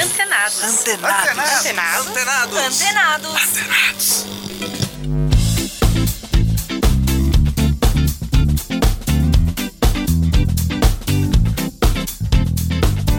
Antenados. Antenados. Antenados. Antenados. Antenados. Antenados.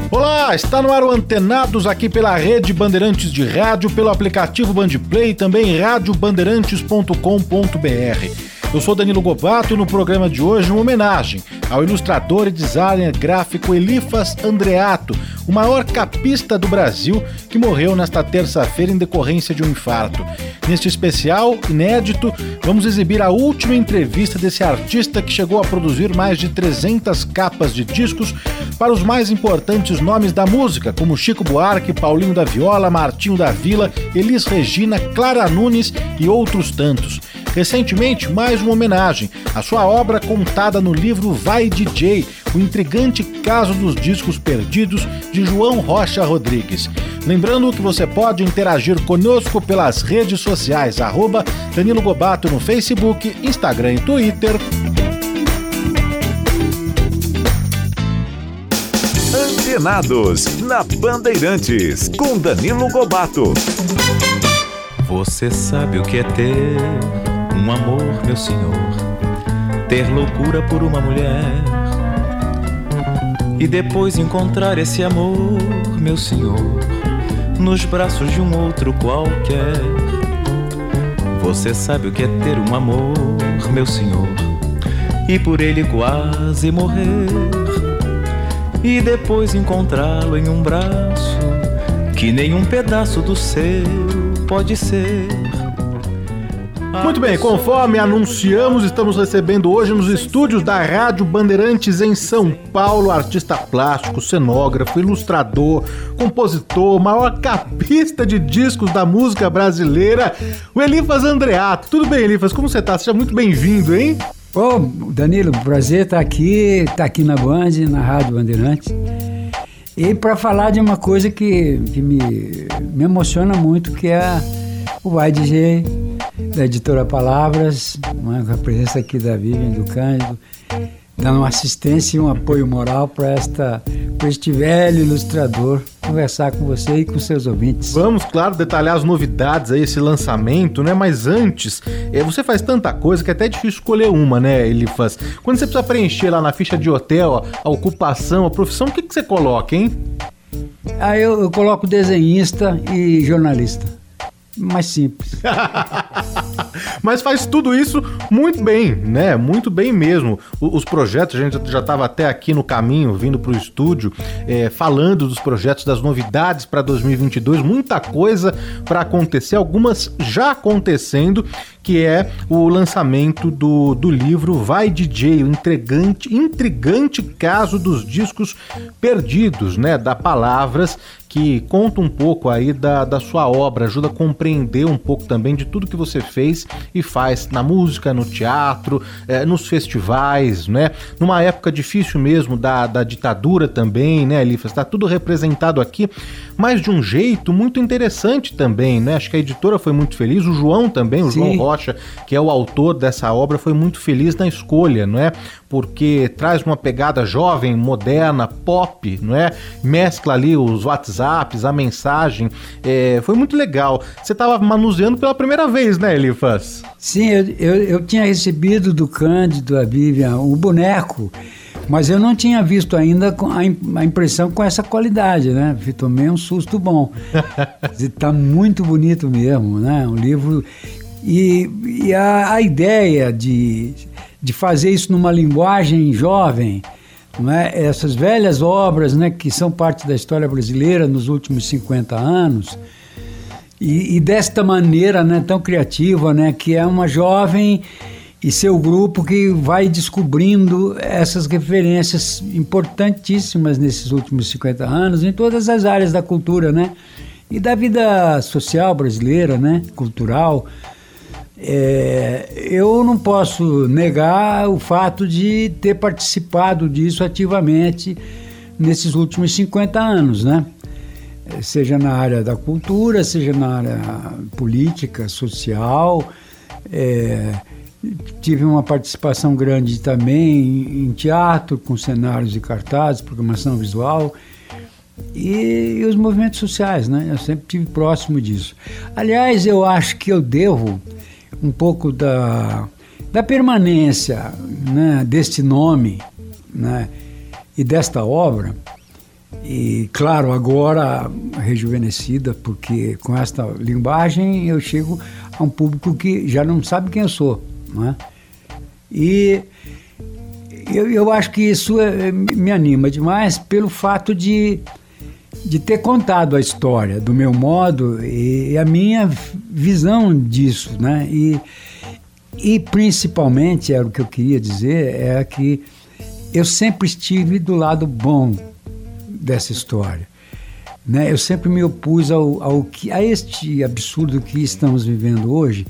Olá, está no ar o Antenados aqui pela Rede Bandeirantes de Rádio, pelo aplicativo Bandplay e também radiobandeirantes.com.br. Eu sou Danilo Gobato e no programa de hoje uma homenagem ao ilustrador e designer gráfico Elifas Andreato, o maior capista do Brasil, que morreu nesta terça-feira em decorrência de um infarto. Neste especial, inédito, vamos exibir a última entrevista desse artista que chegou a produzir mais de 300 capas de discos para os mais importantes nomes da música, como Chico Buarque, Paulinho da Viola, Martinho da Vila, Elis Regina, Clara Nunes e outros tantos. Recentemente, mais uma homenagem à sua obra contada no livro Vai DJ, o intrigante caso dos discos perdidos de João Rocha Rodrigues. Lembrando que você pode interagir conosco pelas redes sociais, arroba Danilo Gobato no Facebook, Instagram e Twitter. Antenados, na Bandeirantes, com Danilo Gobato. Você sabe o que é ter um amor, meu senhor, ter loucura por uma mulher e depois encontrar esse amor, meu senhor, nos braços de um outro qualquer. Você sabe o que é ter um amor, meu senhor, e por ele quase morrer e depois encontrá-lo em um braço que nenhum pedaço do seu pode ser. Muito bem, conforme anunciamos, estamos recebendo hoje nos estúdios da Rádio Bandeirantes em São Paulo, artista plástico, cenógrafo, ilustrador, compositor, maior capista de discos da música brasileira, o Elifas Andreato. Tudo bem, Elifas? Como você tá? Seja muito bem-vindo, hein? Ô, Danilo, prazer estar aqui, estar aqui na Band, na Rádio Bandeirantes. E para falar de uma coisa que, que me, me emociona muito, que é o YDG, da editora Palavras, né, com a presença aqui da Vivian do Cândido, dando uma assistência e um apoio moral para este velho ilustrador conversar com você e com seus ouvintes. Vamos, claro, detalhar as novidades aí, esse lançamento, né? Mas antes, é, você faz tanta coisa que é até difícil escolher uma, né, Elifas? Quando você precisa preencher lá na ficha de hotel a ocupação, a profissão, o que, que você coloca, hein? Ah, eu, eu coloco desenhista e jornalista mais simples. Mas faz tudo isso muito bem, né? Muito bem mesmo. Os projetos, a gente já estava até aqui no caminho, vindo para o estúdio, é, falando dos projetos, das novidades para 2022, muita coisa para acontecer, algumas já acontecendo, que é o lançamento do, do livro Vai DJ, o intrigante, intrigante caso dos discos perdidos, né? Da Palavras, que conta um pouco aí da, da sua obra, ajuda a compreender um pouco também de tudo que você fez e faz na música, no teatro, é, nos festivais, né? Numa época difícil mesmo da, da ditadura também, né, Elifas? Está tudo representado aqui, mas de um jeito muito interessante também, né? Acho que a editora foi muito feliz, o João também, o Sim. João Rocha, que é o autor dessa obra, foi muito feliz na escolha, não é? Porque traz uma pegada jovem, moderna, pop, não é? Mescla ali os WhatsApp WhatsApps, a mensagem. É, foi muito legal. Você estava manuseando pela primeira vez, né, Elifas? Sim, eu, eu, eu tinha recebido do Cândido, a Vivian, o boneco. Mas eu não tinha visto ainda a impressão com essa qualidade, né? Tomei um susto bom. Está muito bonito mesmo, né? Um livro. E, e a, a, ideia de, de fazer isso numa linguagem jovem, é? essas velhas obras né, que são parte da história brasileira nos últimos 50 anos, e, e desta maneira né, tão criativa, né, que é uma jovem e seu grupo que vai descobrindo essas referências importantíssimas nesses últimos 50 anos em todas as áreas da cultura, né? E da vida social brasileira, né? Cultural. É, eu não posso negar o fato de ter participado disso ativamente nesses últimos 50 anos, né? Seja na área da cultura, seja na área política, social. É, tive uma participação grande também em teatro, com cenários e cartazes, programação visual. e, e, os movimentos sociais, né? Eu sempre tive próximo disso. Aliás, eu acho que eu devo um pouco da, da permanência né, deste nome né, e desta obra, e claro, agora rejuvenescida, porque com esta linguagem eu chego a um público que já não sabe quem eu sou. Né? E eu, eu acho que isso é, me anima demais pelo fato de de ter contado a história do meu modo e, a minha visão disso, né? E, e principalmente, era o que eu queria dizer, é que eu sempre estive do lado bom dessa história. Né? Eu sempre me opus ao, ao que, a este absurdo que estamos vivendo hoje,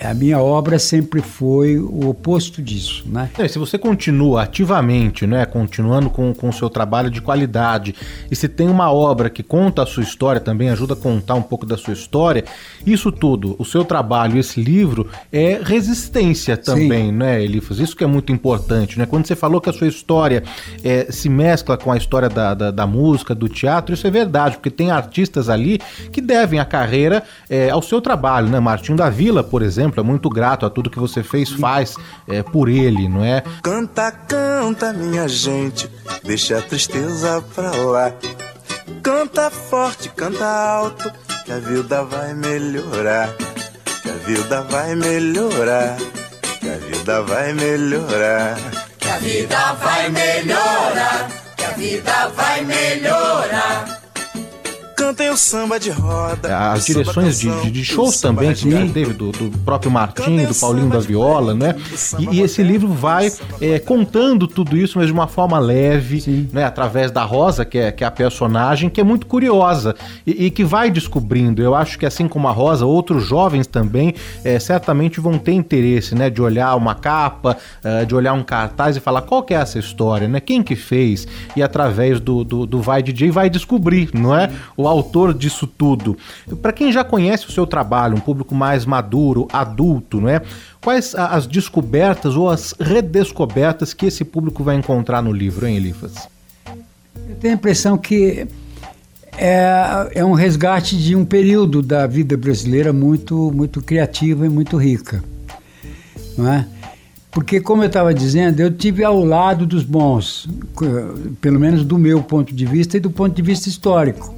a minha obra sempre foi o oposto disso, né? É, se você continua ativamente, né, continuando com, com o seu trabalho de qualidade, e se tem uma obra que conta a sua história também, ajuda a contar um pouco da sua história, isso tudo, o seu trabalho, esse livro, é resistência também, Sim. né, Elifas? Isso que é muito importante, né? Quando você falou que a sua história é, se mescla com a história da, da, da, música, do teatro, isso é verdade, porque tem artistas ali que devem a carreira é, ao seu trabalho, né? Martinho da Vila, por exemplo, exemplo, é muito grato a tudo que você fez, faz é, por ele, não é? Canta, canta, minha gente, deixa a tristeza pra lá. Canta forte, canta alto, que a vida vai melhorar. Que a vida vai melhorar. Que a vida vai melhorar. Que a vida vai melhorar. Que a vida vai melhorar. Cantem o samba de roda. As direções de, de, de shows também que já teve, do, do, próprio Martim, do Paulinho da Viola, né? E, e esse livro vai é, contando tudo isso, mas de uma forma leve, né? Através da Rosa, que é, que é a personagem, que é muito curiosa e, e, que vai descobrindo. Eu acho que assim como a Rosa, outros jovens também é, certamente vão ter interesse, né? De olhar uma capa, é, de olhar um cartaz e falar qual que é essa história, né? Quem que fez? E através do, do, do Vai DJ vai descobrir, não é? O autor disso tudo. Para quem já conhece o seu trabalho, um público mais maduro, adulto, não é? Quais as descobertas ou as redescobertas que esse público vai encontrar no livro, hein, Elifas? Eu tenho a impressão que é, é um resgate de um período da vida brasileira muito, muito criativa e muito rica, não é? Porque, como eu estava dizendo, eu tive ao lado dos bons, pelo menos do meu ponto de vista e do ponto de vista histórico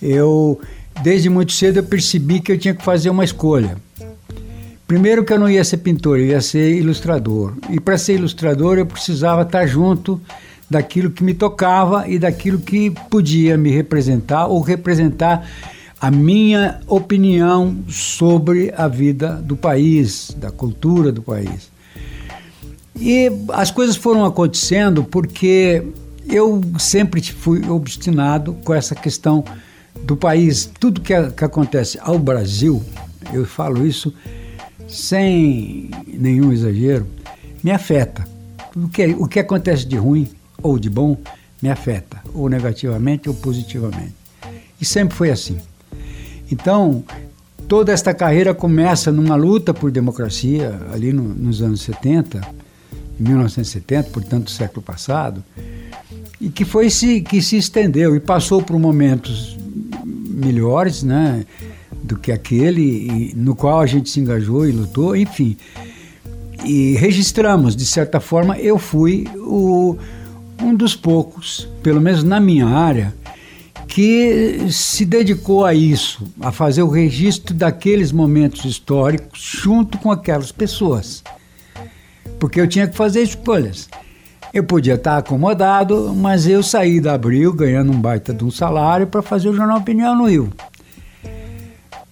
eu desde muito cedo eu percebi que eu tinha que fazer uma escolha. Primeiro que eu não ia ser pintor, eu ia ser ilustrador. E para ser ilustrador eu precisava estar junto daquilo que me tocava e daquilo que podia me representar ou representar a minha opinião sobre a vida do país, da cultura do país. E as coisas foram acontecendo porque eu sempre fui obstinado com essa questão do país, tudo que, que acontece ao Brasil, eu falo isso sem nenhum exagero, me afeta. O que, o que acontece de ruim ou de bom me afeta, ou negativamente ou positivamente. E sempre foi assim. Então, toda esta carreira começa numa luta por democracia, ali no, nos anos 70, 1970, portanto, século passado, e que foi se que se estendeu e passou por momentos melhores, né, do que aquele no qual a gente se engajou e lutou, enfim. E registramos, de certa forma, eu fui o, um dos poucos, pelo menos na minha área, que se dedicou a isso, a fazer o registro daqueles momentos históricos junto com aquelas pessoas. Porque eu tinha que fazer escolhas. Eu podia estar acomodado, mas eu saí da Abril ganhando um baita de um salário para fazer o Jornal Opinião no Rio.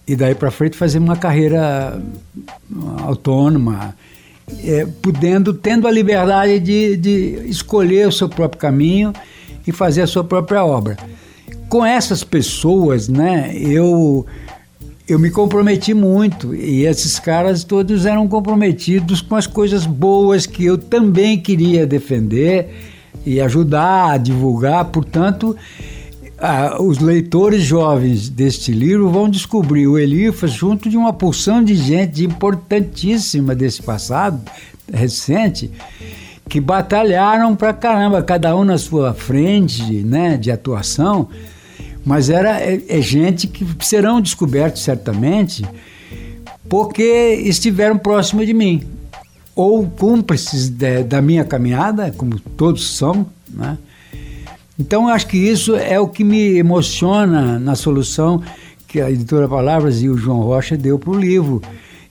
E daí para frente fazer uma carreira autônoma, é, podendo, tendo a liberdade de, de escolher o seu próprio caminho e fazer a sua própria obra. Com essas pessoas, né, eu eu me comprometi muito e esses caras todos eram comprometidos com as coisas boas que eu também queria defender e ajudar a divulgar. Portanto, ah, os leitores jovens deste livro vão descobrir o Elifas junto de uma porção de gente importantíssima desse passado recente que batalharam pra caramba, cada um na sua frente, né, de atuação, mas era é, é gente que serão descobertos certamente porque estiveram próximo de mim ou cúmplices de, da minha caminhada, como todos são, né? Então, acho que isso é o que me emociona na solução que a editora Palavras e o João Rocha deu para o livro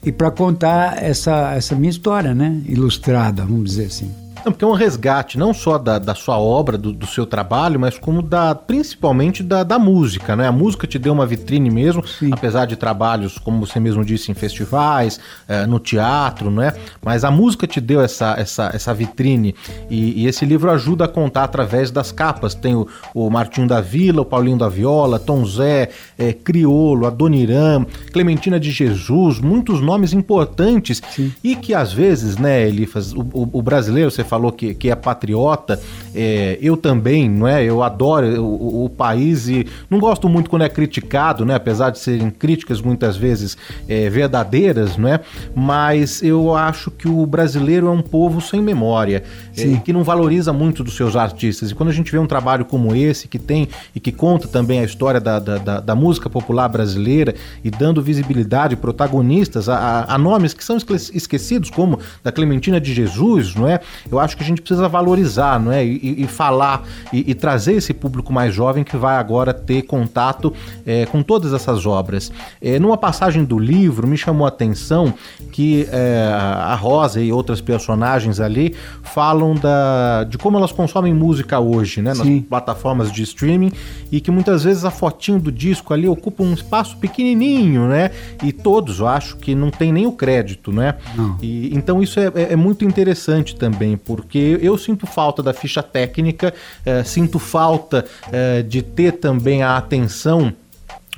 e para contar essa, essa minha história, né? Ilustrada, vamos dizer assim. Não, porque é um resgate não só da, da sua obra, do, do, seu trabalho, mas como da principalmente da, da música, né? A música te deu uma vitrine mesmo, Sim. apesar de trabalhos, como você mesmo disse, em festivais, é, no teatro, né? Mas a música te deu essa, essa, essa vitrine e, e esse livro ajuda a contar através das capas. Tem o, o Martinho da Vila, o Paulinho da Viola, Tom Zé, é, Criolo, Adoniram, Clementina de Jesus, muitos nomes importantes Sim. e que às vezes, né, Elifas, o, o, o brasileiro, você fala falou que, que é patriota, é, eu também, não é? Eu adoro o, o, país e não gosto muito quando é criticado, né? Apesar de serem críticas muitas vezes é, verdadeiras, não é? Mas eu acho que o brasileiro é um povo sem memória, é, que não valoriza muito dos seus artistas. E quando a gente vê um trabalho como esse, que tem e que conta também a história da, da, da, da música popular brasileira e dando visibilidade, protagonistas a, a, a nomes que são esquecidos, como da Clementina de Jesus, não é? Eu acho que a gente precisa valorizar, não é? E, e falar e, e, trazer esse público mais jovem que vai agora ter contato é, com todas essas obras. É, numa passagem do livro, me chamou a atenção que é, a Rosa e outras personagens ali falam da, de como elas consomem música hoje, né? Nas Sim. plataformas de streaming e que muitas vezes a fotinho do disco ali ocupa um espaço pequenininho, né? E todos, eu acho que não tem nem o crédito, né? E, então isso é, é, é muito interessante também, porque eu sinto falta da ficha técnica, é, sinto falta é, de ter também a atenção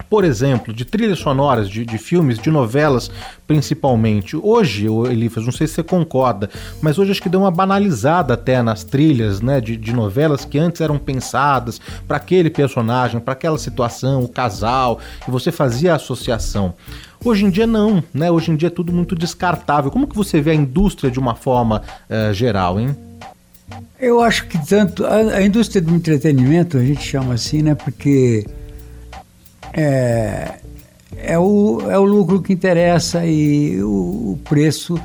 por exemplo, de trilhas sonoras de, de, filmes, de novelas, principalmente. Hoje, Elifas, não sei se você concorda, mas hoje acho que deu uma banalizada até nas trilhas né, de, de novelas que antes eram pensadas para aquele personagem, para aquela situação, o casal, e você fazia a associação. Hoje em dia não, né? Hoje em dia é tudo muito descartável. Como que você vê a indústria de uma forma uh, geral, hein? Eu acho que tanto a, a, indústria do entretenimento a gente chama assim, né? Porque é, é, o, é o lucro que interessa e o, o preço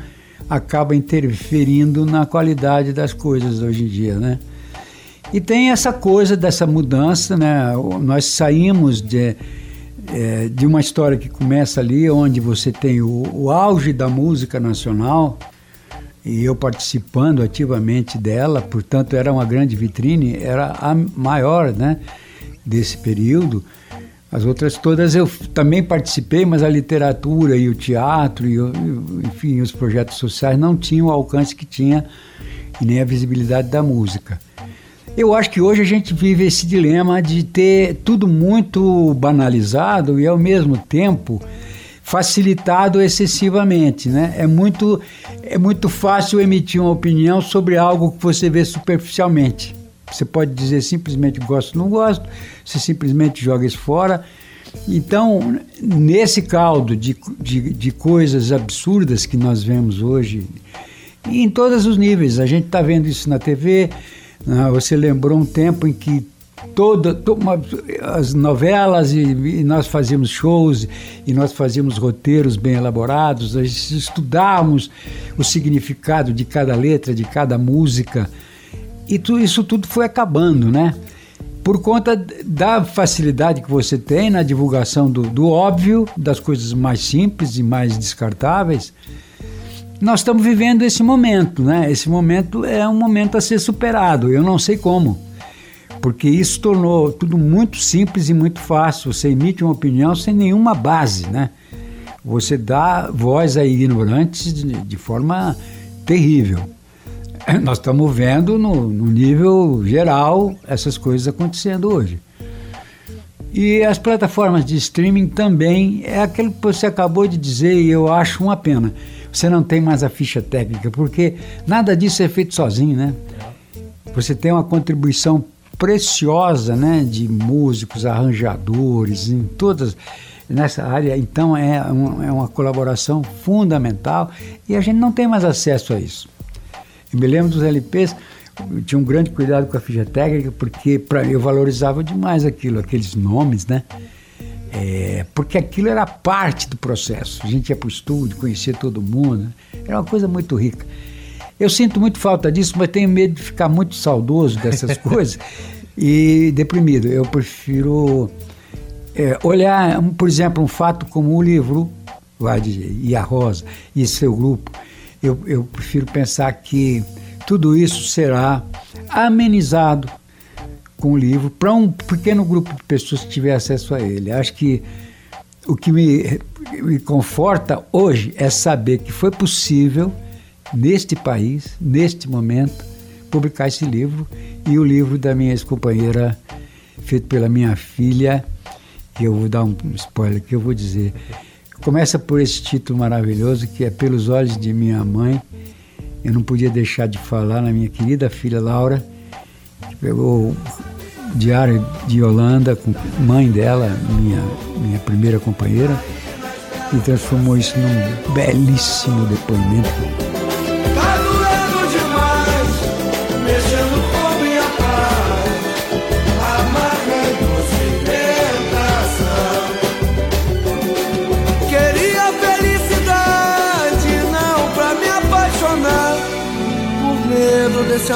acaba interferindo na qualidade das coisas hoje em dia, né? E tem essa coisa dessa mudança, né? Nós saímos de, é, de uma história que começa ali, onde você tem o, o auge da música nacional, e eu participando ativamente dela, portanto era uma grande vitrine, era a maior né, desse período. As outras todas eu também participei, mas a literatura e o teatro, e, enfim, os projetos sociais não tinham o alcance que tinha e nem a visibilidade da música. Eu acho que hoje a gente vive esse dilema de ter tudo muito banalizado e ao mesmo tempo facilitado excessivamente, né? É muito, é muito fácil emitir uma opinião sobre algo que você vê superficialmente. Você pode dizer simplesmente gosto não gosto, você simplesmente joga isso fora. Então, nesse caldo de, de, de coisas absurdas que nós vemos hoje, em todos os níveis, a gente está vendo isso na TV. Né? Você lembrou um tempo em que toda, toda as novelas e, e, nós fazíamos shows e nós fazíamos roteiros bem elaborados, nós estudávamos o significado de cada letra, de cada música e tu, isso tudo foi acabando, né? Por conta da facilidade que você tem na divulgação do, do óbvio, das coisas mais simples e mais descartáveis, nós estamos vivendo esse momento, né? Esse momento é um momento a ser superado. Eu não sei como porque isso tornou tudo muito simples e muito fácil. Você emite uma opinião sem nenhuma base, né? Você dá voz a ignorantes de, de forma terrível. Nós estamos vendo no, no nível geral essas coisas acontecendo hoje. E as plataformas de streaming também é aquilo que você acabou de dizer e eu acho uma pena. Você não tem mais a ficha técnica, porque nada disso é feito sozinho, né? Você tem uma contribuição preciosa né, de músicos, arranjadores, em todas nessa área. Então é, um, é uma colaboração fundamental e a gente não tem mais acesso a isso. Me lembro dos LPs, eu tinha um grande cuidado com a ficha técnica, porque pra, eu valorizava demais aquilo, aqueles nomes, né? É, porque aquilo era parte do processo. A gente ia para o estúdio, conhecia todo mundo, né? era uma coisa muito rica. Eu sinto muito falta disso, mas tenho medo de ficar muito saudoso dessas coisas e deprimido. Eu prefiro é, olhar, por exemplo, um fato como o livro dizer, e a Rosa e seu grupo. Eu, eu prefiro pensar que tudo isso será amenizado com o livro para um pequeno grupo de pessoas que tiver acesso a ele. Acho que o que me, me conforta hoje é saber que foi possível, neste país, neste momento, publicar esse livro e o livro da minha ex-companheira, feito pela minha filha, eu vou dar um spoiler que eu vou dizer. Começa por esse título maravilhoso que é Pelos Olhos de Minha Mãe. Eu não podia deixar de falar na minha querida filha Laura, que pegou o diário de Holanda com mãe dela, minha, minha primeira companheira, e transformou isso num belíssimo depoimento.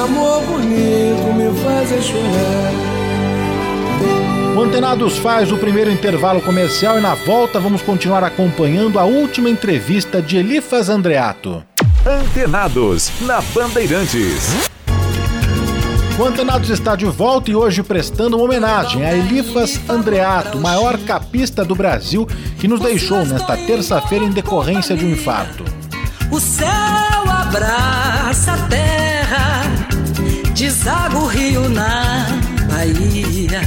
Amor bonito me fazer chorar. O Antenados faz o primeiro intervalo comercial e na volta vamos continuar acompanhando a última entrevista de Elifas Andreato. Antenados, na Bandeirantes. O Antenados está de volta e hoje prestando uma homenagem a Elifas Andreato, maior capista do Brasil, que nos deixou nesta terça-feira em decorrência de um infarto. O céu abraça a terra, deságua o rio na Bahia.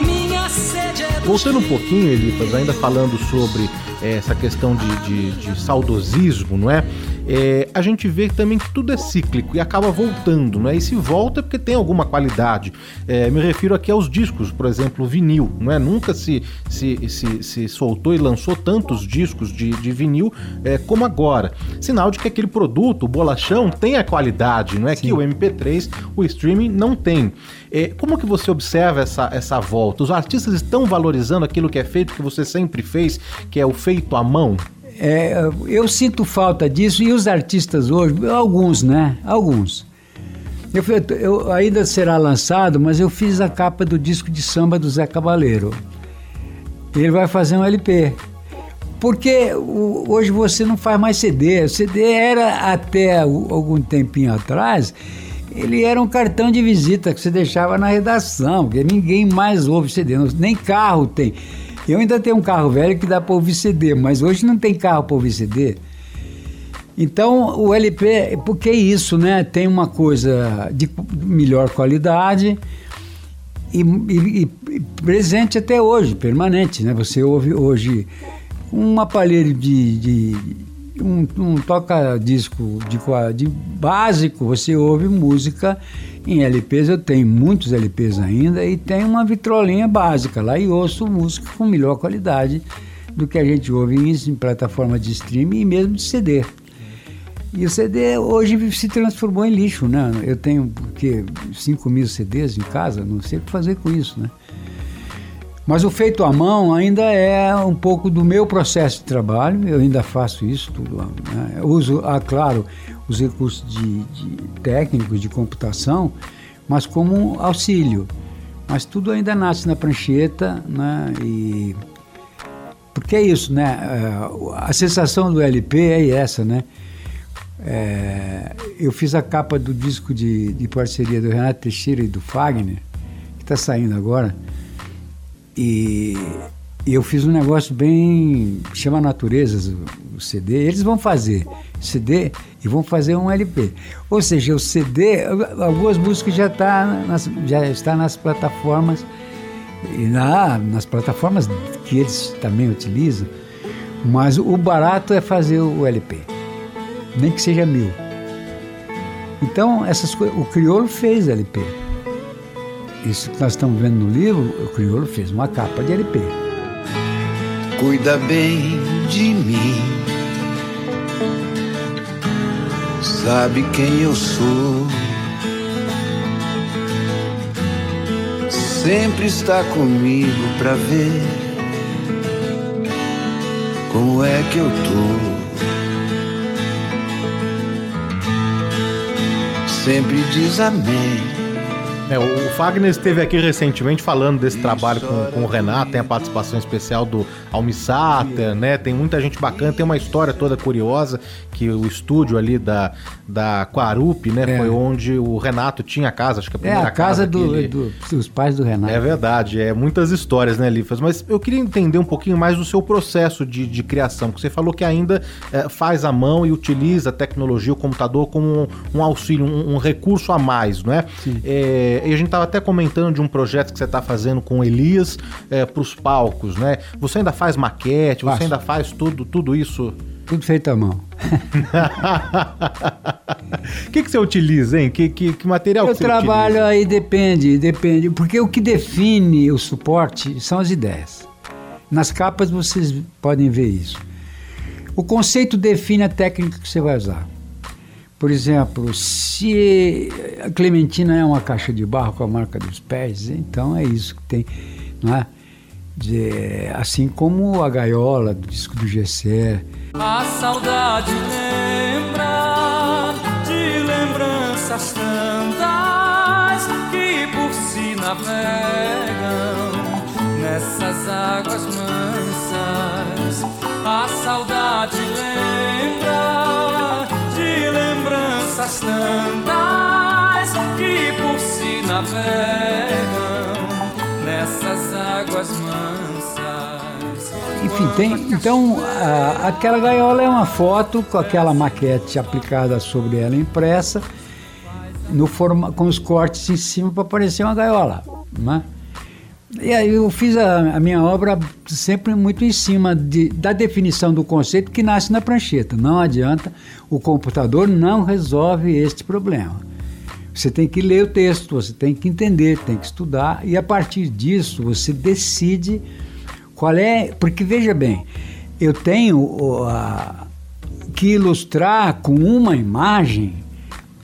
minha sede é Voltando um pouquinho, Elifas, ainda falando sobre essa questão de, de, de saudosismo, não é? É, a gente vê também que tudo é cíclico e acaba voltando, né? E se volta é porque tem alguma qualidade. É, me refiro aqui aos discos, por exemplo, o vinil, não é? Nunca se, se, se, se soltou e lançou tantos discos de, de vinil é, como agora. Sinal de que aquele produto, o bolachão, tem a qualidade, não é? Sim. Que o MP3, o streaming não tem. É, como que você observa essa, essa volta? Os artistas estão valorizando aquilo que é feito, que você sempre fez, que é o feito à mão? É, eu sinto falta disso e os artistas hoje, alguns, né? Alguns. Eu, eu- ainda será lançado, mas eu fiz a capa do disco de samba do Zé Cabaleiro. Ele vai fazer um LP. Porque hoje você não faz mais CD. O CD era até algum tempinho atrás, ele era um cartão de visita que você deixava na redação, porque ninguém mais ouve CD, nem carro tem. Eu ainda tenho um carro velho que dá para ouvir CD, mas hoje não tem carro para ouvir CD. Então o LP, porque isso, né? Tem uma coisa de melhor qualidade e, e- e presente até hoje, permanente, né? Você ouve hoje um aparelho de, de um, um toca-disco de, de básico, você ouve música em LPs, eu tenho muitos LPs ainda e tenho uma vitrolinha básica lá e ouço música com melhor qualidade do que a gente ouve em, em plataforma de streaming e mesmo de CD. E o CD hoje se transformou em lixo, né? Eu tenho porque 5 mil CDs em casa, não sei o que fazer com isso, né? Mas o feito à mão ainda é um pouco do meu processo de trabalho, eu ainda faço isso tudo. Né? Uso, ah, claro, os recursos de, de técnicos de computação, mas como auxílio. Mas tudo ainda nasce na prancheta, né? E porque é isso, né? É, A sensação do LP é essa, né? É, eu fiz a capa do disco de, de parceria do Renato Teixeira e do Fagner, que está saindo agora. E, eu fiz um negócio bem. chama Naturezas, o CD. Eles vão fazer CD e vão fazer um LP. Ou seja, o CD, algumas músicas já, tá nas, já está nas plataformas, e na, nas plataformas que eles também utilizam, mas o barato é fazer o LP nem que seja mil. Então, essas coisas, o Criolo fez LP. Isso que nós estamos vendo no livro, o Criolo fez uma capa de LP. Cuida bem de mim, sabe quem eu sou. Sempre está comigo pra ver como é que eu tô. Sempre diz amém é, o Fagner esteve aqui recentemente falando desse trabalho com, com o Renato, tem a participação especial do Almissata, né? Tem muita gente bacana, tem uma história toda curiosa que o estúdio ali da, da Quarup, né? É. Foi onde o Renato tinha a casa, acho que a primeira é, a casa, casa do, ele... do, dos pais do Renato. É verdade, é muitas histórias, né, Lifas? Mas eu queria entender um pouquinho mais do seu processo de, de criação, porque você falou que ainda é, faz a mão e utiliza a tecnologia, o computador como um, um auxílio, um, um, recurso a mais, não é? Sim. É, e a gente estava até comentando de um projeto que você está fazendo com Elias é, para os palcos, né? Você ainda faz maquete, você ainda faz tudo, tudo isso? Tudo feito à mão. O que, que você utiliza, hein? Que, que, que material Eu que você trabalho utiliza? aí, depende, depende. Porque o que define o suporte são as ideias. Nas capas vocês podem ver isso. O conceito define a técnica que você vai usar. Por exemplo, se a Clementina é uma caixa de barro com a marca dos pés, então é isso que tem, não é? De, assim como a gaiola do disco do Gessé. A saudade lembra de lembranças tantas que por si navegam nessas águas mansas. A saudade lembra tantas que por si navegam nessas águas mansas. Enfim, tem, então a, aquela gaiola é uma foto com aquela maquete aplicada sobre ela impressa, no forma, com os cortes em cima para parecer uma gaiola. Né? E aí eu fiz a, a, minha obra sempre muito em cima de, da definição do conceito que nasce na prancheta. Não adianta, o computador não resolve este problema. Você tem que ler o texto, você tem que entender, tem que estudar e a partir disso você decide qual é. Porque veja bem, eu tenho que ilustrar com uma imagem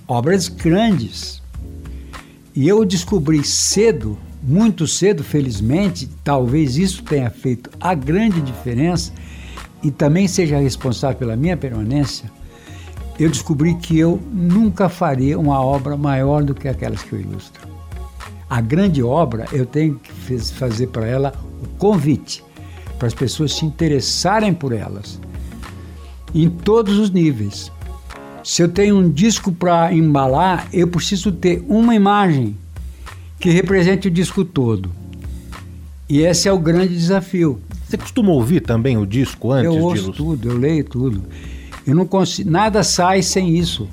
obras grandes. E eu descobri cedo muito cedo, felizmente, talvez isso tenha feito a grande diferença e também seja responsável pela minha permanência, eu descobri que eu nunca faria uma obra maior do que aquelas que eu ilustro. A grande obra, eu tenho que fazer para ela o convite, para as pessoas se interessarem por elas, em todos os níveis. Se eu tenho um disco para embalar, eu preciso ter uma imagem que represente o disco todo. E esse é o grande desafio. Você costuma ouvir também o disco antes eu ouço de... tudo, eu leio tudo. Eu não consigo, nada sai sem isso.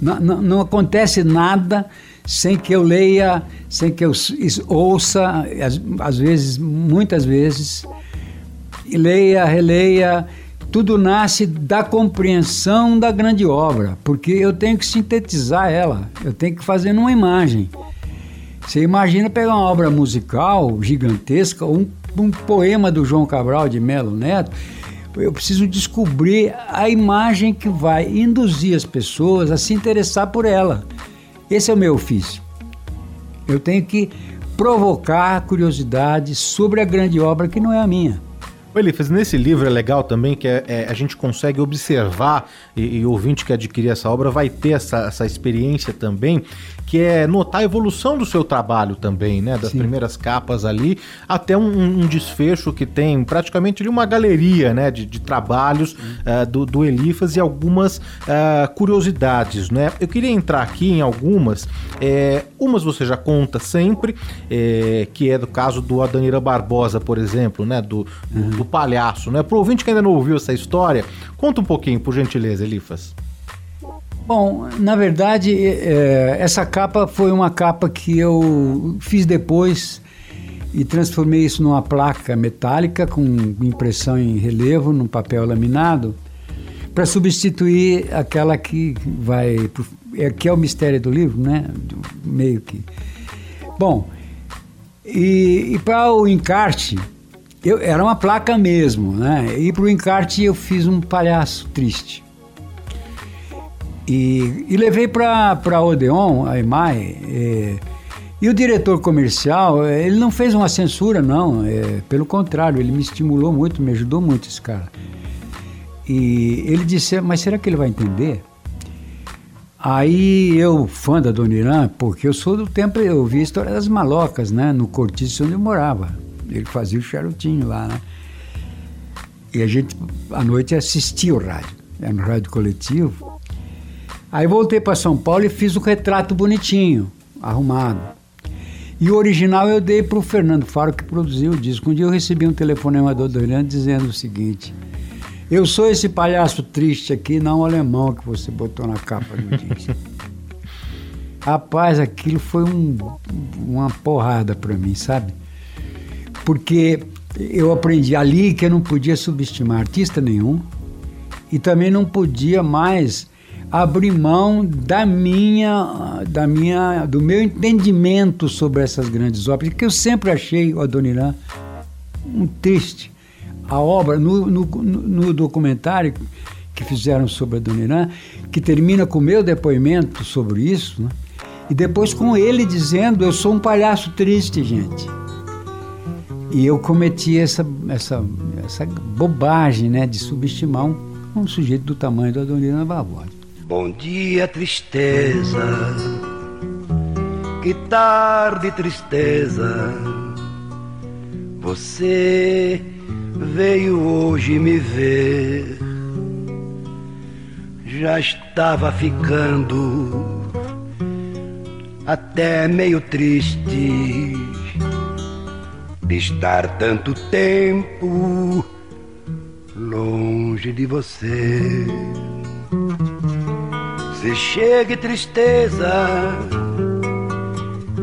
Não, não, não, acontece nada sem que eu leia, sem que eu ouça, às, às vezes, muitas vezes, leia, releia. Tudo nasce da compreensão da grande obra, porque eu tenho que sintetizar ela, eu tenho que fazer numa imagem. Você imagina pegar uma obra musical gigantesca, um, um poema do João Cabral de Melo Neto, eu preciso descobrir a imagem que vai induzir as pessoas a se interessar por ela. Esse é o meu ofício. Eu tenho que provocar curiosidade sobre a grande obra que não é a minha. Elifas, nesse livro é legal também que é, é, a gente consegue observar, e, e o ouvinte que adquirir essa obra vai ter essa, essa experiência também, que é notar a evolução do seu trabalho também, né? Das Sim. primeiras capas ali até um, um, desfecho que tem praticamente uma galeria, né? De, de trabalhos uh, do, do, Elifas e algumas uh, curiosidades, né? Eu queria entrar aqui em algumas. É, umas você já conta sempre, é, que é do caso do Adanira Barbosa, por exemplo, né? Do, uhum. do palhaço, né? Pro ouvinte que ainda não ouviu essa história, conta um pouquinho, por gentileza, Elifas. Bom, na verdade, é, essa capa foi uma capa que eu fiz depois e transformei isso numa placa metálica com impressão em relevo, num papel laminado, para substituir aquela que vai. É, que é o mistério do livro, né? Meio que. Bom, e, e para o encarte, eu, era uma placa mesmo, né? E para o encarte eu fiz um palhaço triste. E, e levei para a Odeon, a EMAI, é, e o diretor comercial, é, ele não fez uma censura, não. É, pelo contrário, ele me estimulou muito, me ajudou muito esse cara. E ele disse, mas será que ele vai entender? Aí eu, fã da Dona Irã, porque eu sou do tempo, eu vi a história das malocas, né? No cortiço onde eu morava. Ele fazia o charutinho lá, né? E a gente, à noite, assistia o rádio. Era no rádio coletivo. Aí voltei para São Paulo e fiz o retrato bonitinho, arrumado. E o original eu dei para o Fernando Faro, que produziu o disco. Um dia eu recebi um telefonema do Dorian dizendo o seguinte: Eu sou esse palhaço triste aqui, não o alemão que você botou na capa do disco. Rapaz, aquilo foi um, uma porrada para mim, sabe? Porque eu aprendi ali que eu não podia subestimar artista nenhum e também não podia mais abrir mão da minha, da minha, do meu entendimento sobre essas grandes obras, que eu sempre achei o Adoniran um triste. A obra, no, no, no documentário que fizeram sobre Adoniran, que termina com o meu depoimento sobre isso, né? e depois com ele dizendo: Eu sou um palhaço triste, gente. E eu cometi essa, essa, essa bobagem né, de subestimar um, um sujeito do tamanho do Adoniran Barbosa. Bom dia, tristeza. Que tarde, tristeza. Você veio hoje me ver. Já estava ficando até meio triste de estar tanto tempo longe de você. Se chegue tristeza,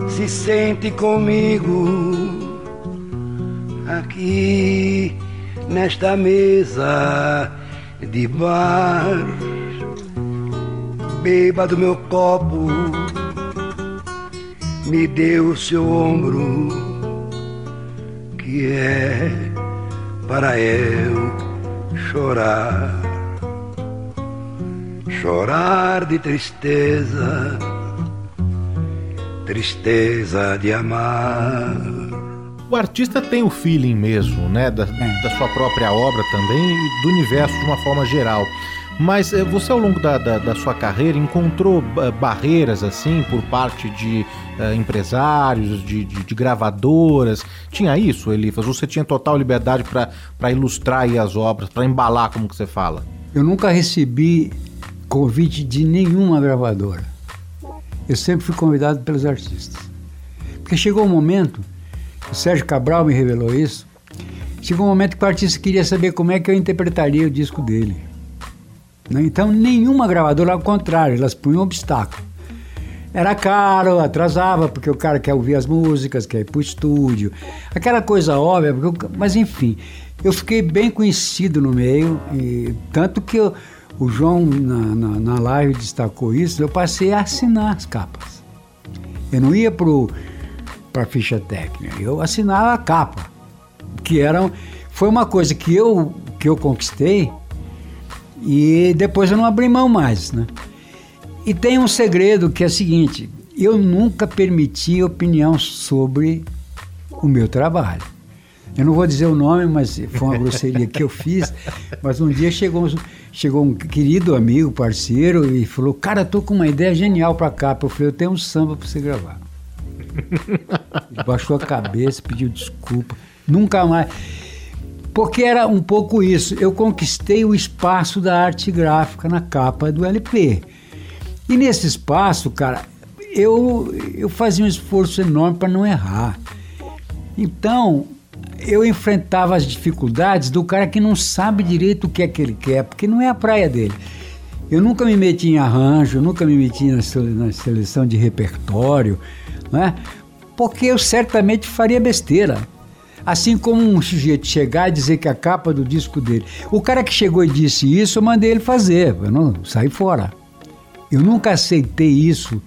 se sente comigo aqui nesta mesa de bar. Beba do meu copo, me dê o seu ombro, que é para eu chorar chorar de tristeza, tristeza de amar. O artista tem o feeling mesmo, né, da, da sua própria obra também e do universo de uma forma geral. Mas eh, você, ao longo da, da, da sua carreira, encontrou barreiras, assim, por parte de eh, empresários, de, de- de gravadoras? Tinha isso, Elifas? Você tinha total liberdade para ilustrar aí as obras, para embalar, como que você fala? Eu nunca recebi convite de nenhuma gravadora. Eu sempre fui convidado pelos artistas. Porque chegou um momento, o Sérgio Cabral me revelou isso, chegou um momento que o artista queria saber como é que eu interpretaria o disco dele. Né? Então, nenhuma gravadora, ao contrário, elas punham um obstáculo. Era caro, atrasava, porque o cara quer ouvir as músicas, quer ir pro estúdio. Aquela coisa óbvia, porque eu- mas enfim, eu fiquei bem conhecido no meio, e tanto que eu- o João na, na, na live destacou isso, eu passei a assinar as capas. Eu não ia para a ficha técnica, eu assinava a capa, que era, foi uma coisa que eu, que eu conquistei e depois eu não abri mão mais, né? E tem um segredo que é o seguinte: eu nunca permiti opinião sobre o meu trabalho. Eu não vou dizer o nome, mas foi uma grosseria que eu fiz. Mas um dia chegou, chegou um querido amigo, parceiro, e falou: Cara, tô com uma ideia genial pra cá. Eu falei: Eu tenho um samba pra você gravar. Baixou a cabeça, pediu desculpa. Nunca mais. Porque era um pouco isso. Eu conquistei o espaço da arte gráfica na capa do LP. E nesse espaço, cara, eu, eu fazia um esforço enorme para não errar. Então, eu enfrentava as dificuldades do cara que não sabe direito o que é que ele quer, porque não é a praia dele. Eu nunca me meti em arranjo, nunca me meti na, sele- na seleção de repertório, né? porque eu certamente faria besteira. Assim como um sujeito chegar e dizer que a capa do disco dele. O cara que chegou e disse isso, eu mandei ele fazer, eu não saí fora. Eu nunca aceitei isso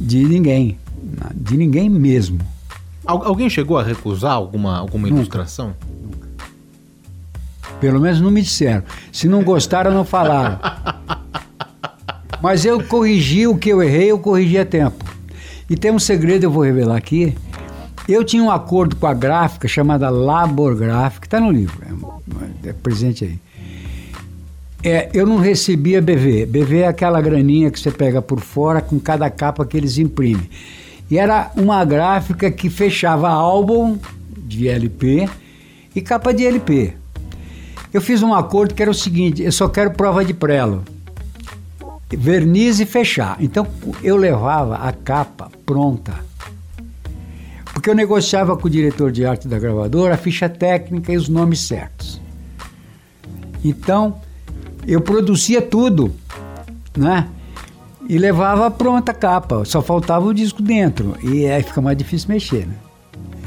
de ninguém, de ninguém mesmo. Al- alguém chegou a recusar alguma, alguma Nunca. ilustração? Pelo menos não me disseram. Se não gostaram, não falaram. Mas eu corrigi o que eu errei, eu corrigi a tempo. E tem um segredo, eu vou revelar aqui. Eu tinha um acordo com a gráfica chamada Labor Gráfica, está no livro, é, é presente aí. É, eu não recebia BV. BV é aquela graninha que você pega por fora com cada capa que eles imprimem. E era uma gráfica que fechava álbum de LP e capa de LP. Eu fiz um acordo que era o seguinte: eu só quero prova de prelo, verniz e fechar. Então eu levava a capa pronta. Porque eu negociava com o diretor de arte da gravadora a ficha técnica e os nomes certos. Então, eu produzia tudo, né? E levava pronta a capa, só faltava o disco dentro. E aí fica mais difícil mexer, né?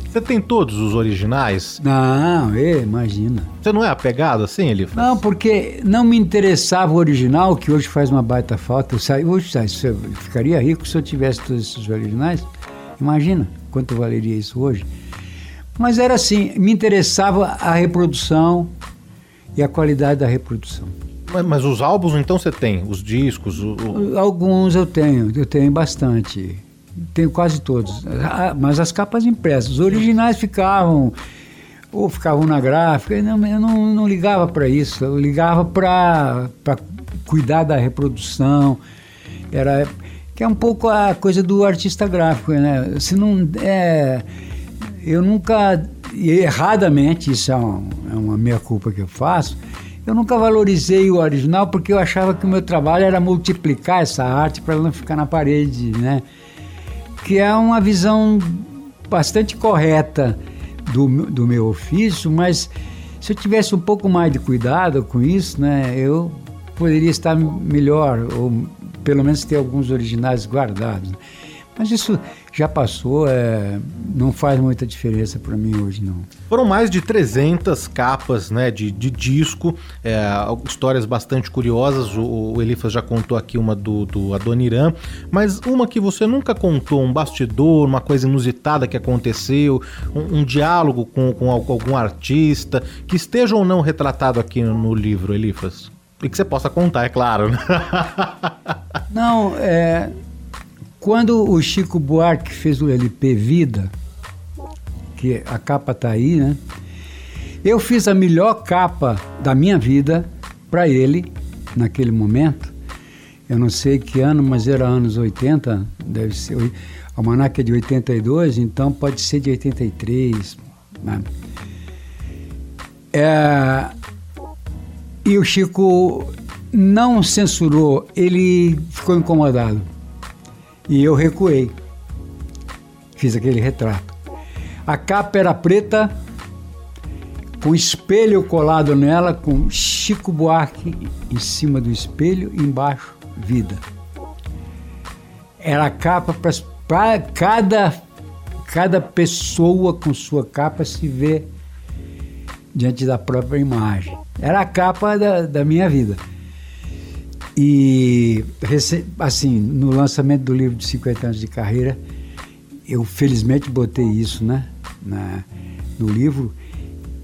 Você tem todos os originais? Não, é, imagina. Você não é apegado assim, ele? Não, porque não me interessava o original, que hoje faz uma baita falta. Eu saí, hoje eu ficaria rico se eu tivesse todos esses originais. Imagina quanto valeria isso hoje. Mas era assim, me interessava a reprodução e a qualidade da reprodução. Mas, mas, os álbuns, então, você tem? Os discos? O, o... Alguns eu tenho, eu tenho bastante. Tenho quase todos. Ah, mas as capas impressas. Os originais ficavam, ou ficavam na gráfica. Eu não, eu não, ligava para isso. Eu ligava para cuidar da reprodução. Era que é um pouco a coisa do artista gráfico, né? Se não é, eu nunca erradamente isso é é uma meia culpa que eu faço eu nunca valorizei o original porque eu achava que o meu trabalho era multiplicar essa arte para ela não ficar na parede, né? Que é uma visão bastante correta do, do meu ofício, mas se eu tivesse um pouco mais de cuidado com isso, né, eu poderia estar melhor, ou pelo menos ter alguns originais guardados. Mas isso já passou, é, não faz muita diferença para mim hoje, não. Foram mais de 300 capas né, de, de disco, é, histórias bastante curiosas. O, o, Elifas já contou aqui uma do, do Adoniran, mas uma que você nunca contou, um bastidor, uma coisa inusitada que aconteceu, um, um diálogo com, com algum artista, que esteja ou não retratado aqui no, no livro, Elifas. E que você possa contar, é claro. Né? Não, é, quando o Chico Buarque fez o LP Vida, que a capa tá aí, né? Eu fiz a melhor capa da minha vida para ele naquele momento. Eu não sei que ano, mas era anos 80, deve ser. A Manac é de 82, então pode ser de 83. Né? É, e o Chico não censurou, ele ficou incomodado. E eu recuei. Fiz aquele retrato. A capa era preta, com espelho colado nela, com Chico Buarque em cima do espelho, embaixo, vida. Era a capa para cada, cada pessoa com sua capa se ver diante da própria imagem. Era a capa da, da minha vida. E, assim, no lançamento do livro de 50 anos de carreira, eu felizmente botei isso, né, na, no livro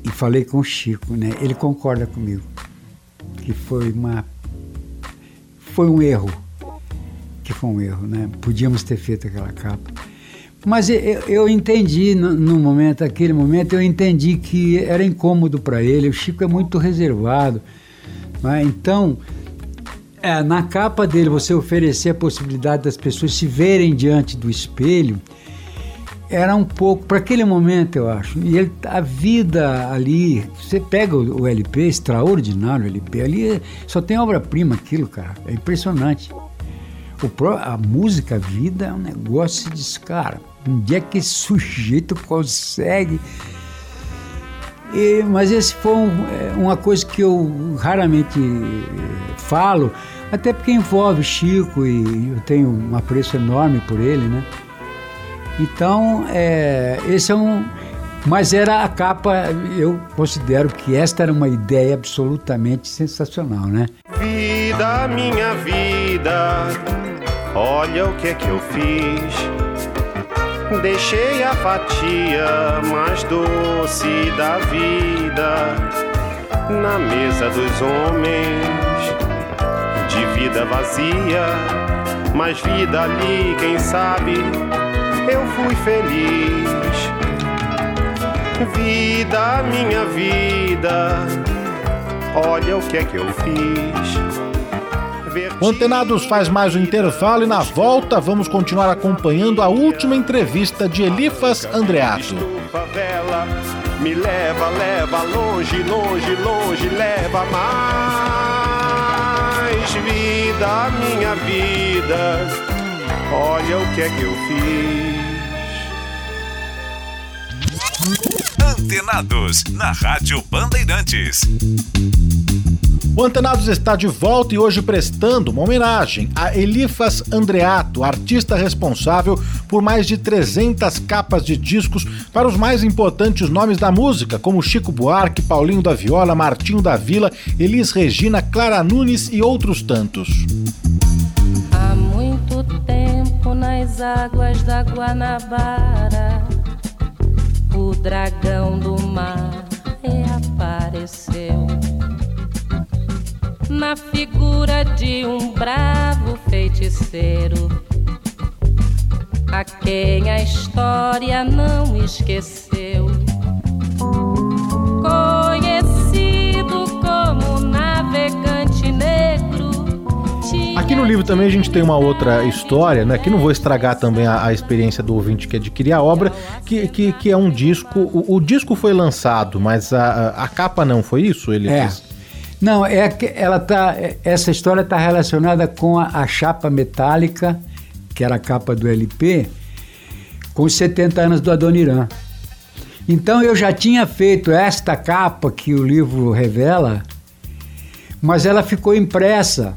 e falei com o Chico, né? Ele concorda comigo que foi uma foi um erro, que foi um erro, né? Podíamos ter feito aquela capa, mas eu, eu entendi no, no momento, aquele momento, eu entendi que era incômodo para ele. O Chico é muito reservado, né? então é, na capa dele, você oferecer a possibilidade das pessoas se verem diante do espelho, era um pouco, para aquele momento, eu acho. E ele, a vida ali, você pega o, o LP, extraordinário LP, ali só tem obra-prima aquilo, cara. É impressionante. O, a música, a vida é um negócio de cara. Onde é que esse sujeito consegue e, mas esse foi um, é, uma coisa que eu raramente eh, falo, até porque envolve Chico e eu tenho um apreço enorme por ele, né? Então, é, esse é um. Mas era a capa, eu considero que esta era uma ideia absolutamente sensacional, né? Vida, minha vida, olha o que é que eu fiz. Deixei a fatia mais doce da vida na mesa dos homens. Devia vida vazia, mas vida ali, quem sabe, eu fui feliz. Vida, minha vida, olha o que é que eu fiz. O Antenados faz mais um intervalo e na volta vamos continuar acompanhando a última entrevista de Elifas Andreato. Me leva, leva longe, longe, longe, leva mais vida, minha vida. Olha o que é que eu fiz. Antenados, na Rádio Bandeirantes. O Antenados está de volta e hoje prestando uma homenagem a Elifas Andreato, artista responsável por mais de 300 capas de discos para os mais importantes nomes da música, como Chico Buarque, Paulinho da Viola, Martinho da Vila, Elis Regina, Clara Nunes e outros tantos. Há muito tempo nas águas da Guanabara, o dragão do mar reapareceu na figura de um bravo feiticeiro, a quem a história não esqueceu. Conhecido como navegante negro. Aqui no livro também a gente tem uma outra história, né? Que não vou estragar também a, a experiência do ouvinte que adquirir a obra, que, que, que é um disco. O, o disco foi lançado, mas a, a, capa não, foi isso? Ele é. Fez? Não, é que ela tá, essa história está relacionada com a, a, chapa metálica, que era a capa do LP, com os 70 anos do Adoniran. Então eu já tinha feito esta capa que o livro revela, mas ela ficou impressa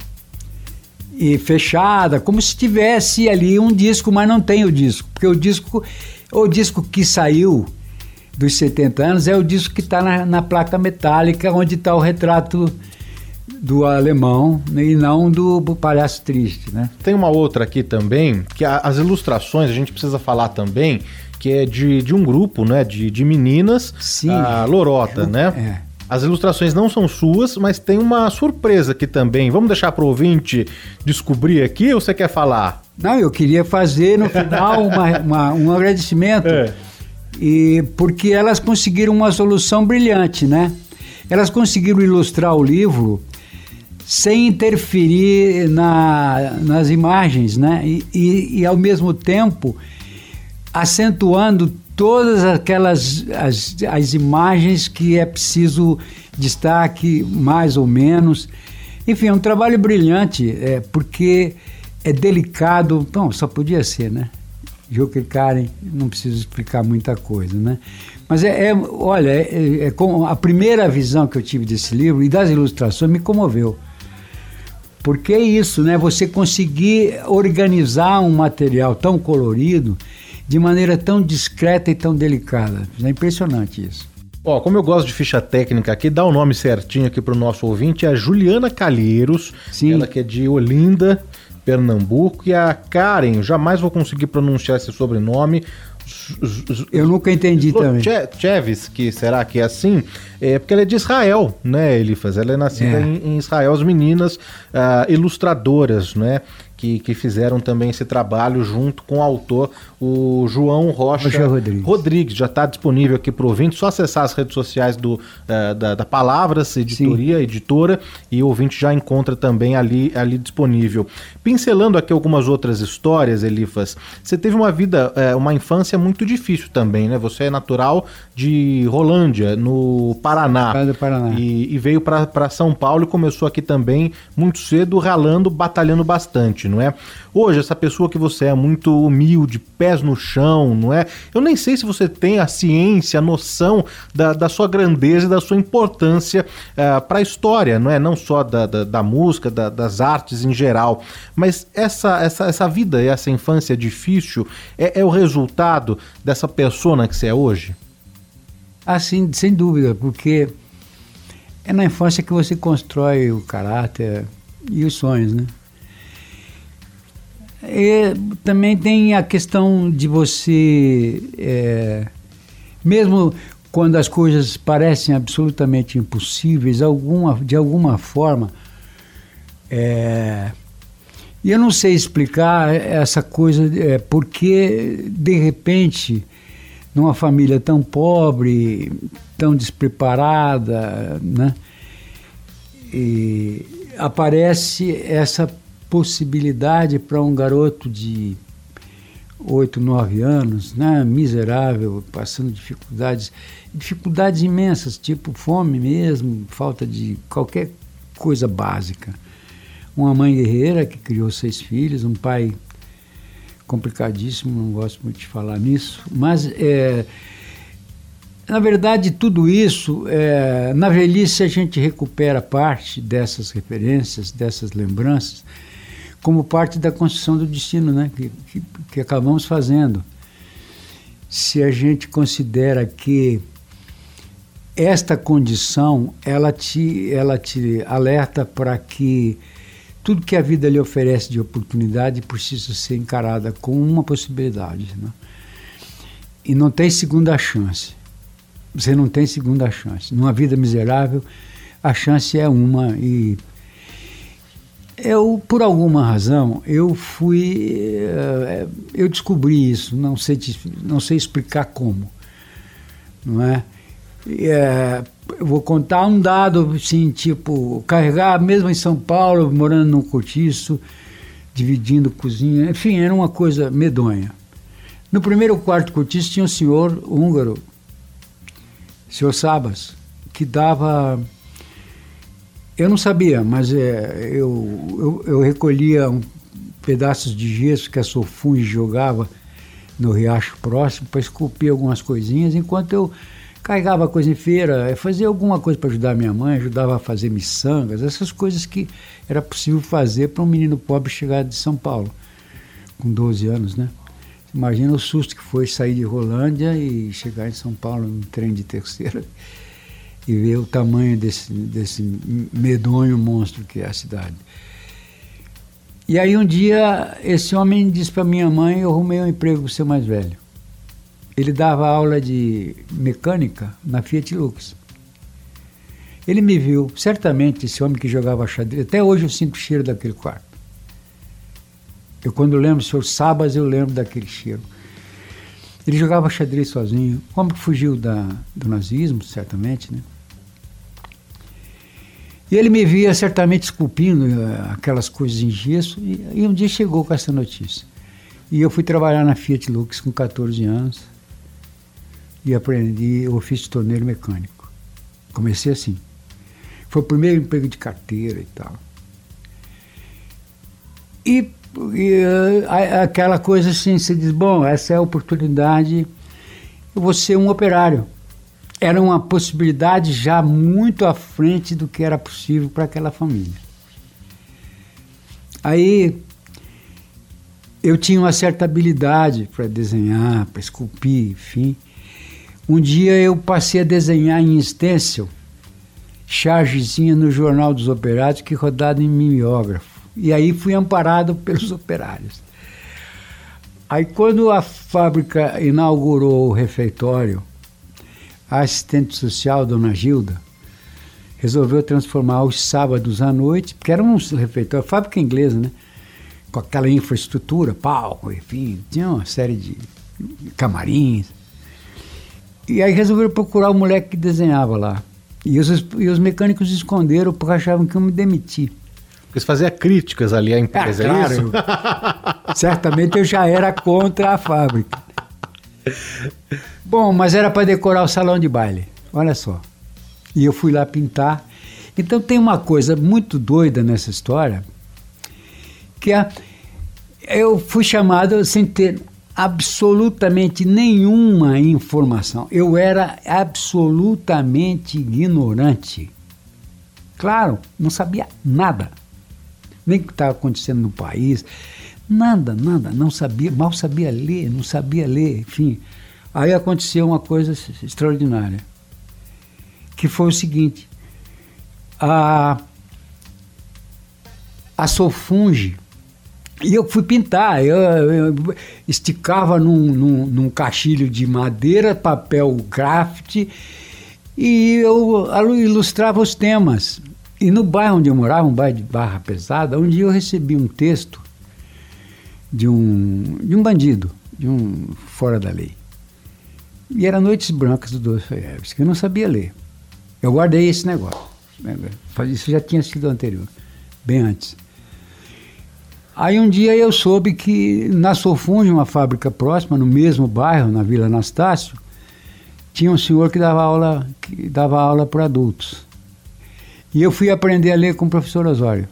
e fechada, como se tivesse ali um disco, mas não tem o disco, porque o disco, o disco que saiu dos 70 anos é o disco que está na, na, placa metálica, onde está o retrato do alemão né, e não do, do, palhaço triste, né? Tem uma outra aqui também, que a, as ilustrações, a gente precisa falar também, que é de, de um grupo, né, de, de meninas, Sim, a Lorota, é, né? É. As ilustrações não são suas, mas tem uma surpresa aqui também. Vamos deixar para o ouvinte descobrir aqui ou você quer falar? Não, eu queria fazer no final uma, uma, um agradecimento. É e porque elas conseguiram uma solução brilhante, né? Elas conseguiram ilustrar o livro sem interferir na, nas imagens, né? E, e, e, ao mesmo tempo acentuando todas aquelas as, as imagens que é preciso destaque mais ou menos. Enfim, é um trabalho brilhante, é, porque é delicado. Bom, só podia ser, né? Joker Karen, não preciso explicar muita coisa, né? Mas é, é olha, é, é, é a primeira visão que eu tive desse livro e das ilustrações me comoveu. Porque é isso, né? Você conseguir organizar um material tão colorido de maneira tão discreta e tão delicada. É impressionante isso. Ó, como eu gosto de ficha técnica aqui, dá o nome certinho aqui para o nosso ouvinte, é a Juliana Calheiros, Sim. ela que é de Olinda, Pernambuco, e a Karen, jamais vou conseguir pronunciar esse sobrenome. Eu nunca entendi também. Cheves, que será que é assim? É porque ela é de Israel, né, Elifas? Ela é nascida é. Em, em, Israel, as meninas uh, ilustradoras, né? Que, que fizeram também esse trabalho junto com o autor, o João Rocha, Rocha Rodrigues. Rodrigues. Já está disponível aqui para o ouvinte, só acessar as redes sociais do, uh, da, da Palavras, editoria, Sim. editora, e o ouvinte já encontra também ali, ali disponível. Pincelando aqui algumas outras histórias, Elifas, você teve uma vida, uh, uma infância muito difícil também, né? Você é natural de Rolândia, no Paraná. Paraná. E, e veio para São Paulo e começou aqui também muito cedo, ralando, batalhando bastante não é? Hoje, essa pessoa que você é muito humilde, pés no chão, não é? Eu nem sei se você tem a ciência, a noção da, da sua grandeza e da sua importância uh, eh, para a história, não é? Não só da, da, da música, da, das artes em geral, mas essa, essa, essa vida e essa infância difícil é, é o resultado dessa persona que você é hoje? Assim, sem dúvida, porque é na infância que você constrói o caráter e os sonhos, né? E também tem a questão de você, é, mesmo quando as coisas parecem absolutamente impossíveis, alguma, de alguma forma, É, e eu não sei explicar essa coisa, é, porque de repente, numa família tão pobre, tão despreparada, né, aparece essa possibilidade para um garoto de oito, nove anos, né, miserável, passando dificuldades, dificuldades imensas, tipo fome mesmo, falta de qualquer coisa básica. Uma mãe guerreira que criou seis filhos, um pai complicadíssimo, não gosto muito de falar nisso, mas é, na verdade tudo isso, é, na velhice a gente recupera parte dessas referências, dessas lembranças, como parte da construção do destino, né, que, que, que acabamos fazendo. Se a gente considera que esta condição ela te, ela te alerta para que tudo que a vida lhe oferece de oportunidade precisa ser encarada com uma possibilidade. Né? E não tem segunda chance. Você não tem segunda chance. Numa vida miserável, a chance é uma. E eu, por alguma razão, eu fui. Eh, eu descobri isso, não sei, não sei explicar como. Não é? é eu vou contar um dado, assim, tipo, carregar, mesmo em São Paulo, morando num cortiço, dividindo cozinha, enfim, era uma coisa medonha. No primeiro quarto cortiço tinha um senhor húngaro, senhor Sabas, que dava. Eu não sabia, mas é, eu, eu, eu recolhia um, pedaços de gesso que a Sofunge jogava no riacho próximo para esculpir algumas coisinhas, enquanto eu carregava coisa em feira, fazia alguma coisa para ajudar minha mãe, ajudava a fazer miçangas, essas coisas que era possível fazer para um menino pobre chegar de São Paulo, com 12 anos, né? Imagina o susto que foi sair de Rolândia e chegar em São Paulo num trem de terceira e ver o tamanho desse, desse medonho monstro que é a cidade. E aí um dia esse homem disse para minha mãe, eu arrumei um emprego para ser mais velho. Ele dava aula de mecânica na Fiat Lux. Ele me viu, certamente, esse homem que jogava xadrez. Até hoje eu sinto o cheiro daquele quarto. Eu, quando lembro senhor Sabas, eu lembro daquele cheiro. Ele jogava xadrez sozinho. O homem que fugiu da, do nazismo, certamente, né? E ele me via certamente esculpindo uh, aquelas coisas em gesso, e, e um dia chegou com essa notícia. E eu fui trabalhar na Fiat Lux com 14 anos e aprendi o ofício de torneiro mecânico. Comecei assim. Foi o primeiro emprego de carteira e tal. E, e aquela coisa assim, você diz, bom, essa é a oportunidade, eu vou ser um operário. Era uma possibilidade já muito à frente do que era possível para aquela família. Aí eu tinha uma certa habilidade para desenhar, para esculpir, enfim. Um dia eu passei a desenhar em stencil chargezinha no Jornal dos Operários que rodado em mimeógrafo. E aí fui amparado pelos operários. Aí quando a fábrica inaugurou o refeitório, a assistente social, dona Gilda, resolveu transformar os sábados à noite, porque era um refeitório, fábrica inglesa, né? Com aquela infraestrutura, palco, enfim, tinha uma série de camarins. E aí resolveram procurar o moleque que desenhava lá. E os, e os mecânicos esconderam porque achavam que eu me demiti. Porque você fazia críticas ali à empresa, é, claro, é certamente eu já era contra a fábrica. Bom, mas era para decorar o salão de baile. Olha só. E eu fui lá pintar. Então tem uma coisa muito doida nessa história, que é, eu fui chamado sem ter absolutamente nenhuma informação. Eu era absolutamente ignorante. Claro, não sabia nada. Nem o que estava acontecendo no país. Nada, nada. Não sabia, mal sabia ler, não sabia ler, enfim. Aí aconteceu uma coisa extraordinária. Que foi o seguinte. A, a Sofunge, e eu fui pintar, eu, eu esticava num, num, num, caixilho de madeira, papel craft, e eu ilustrava os temas. E no bairro onde eu morava, um bairro de barra pesada, um eu recebi um texto de um, de um bandido, de um fora da lei. E era Noites Brancas do Dostoiévski, eu não sabia ler. Eu guardei esse negócio. né? Isso já tinha sido anterior, bem antes. Aí um dia eu soube que na Sofunge, uma fábrica próxima, no mesmo bairro, na Vila Anastácio, tinha um senhor que dava aula, que dava aula para adultos. E eu fui aprender a ler com o professor Osório.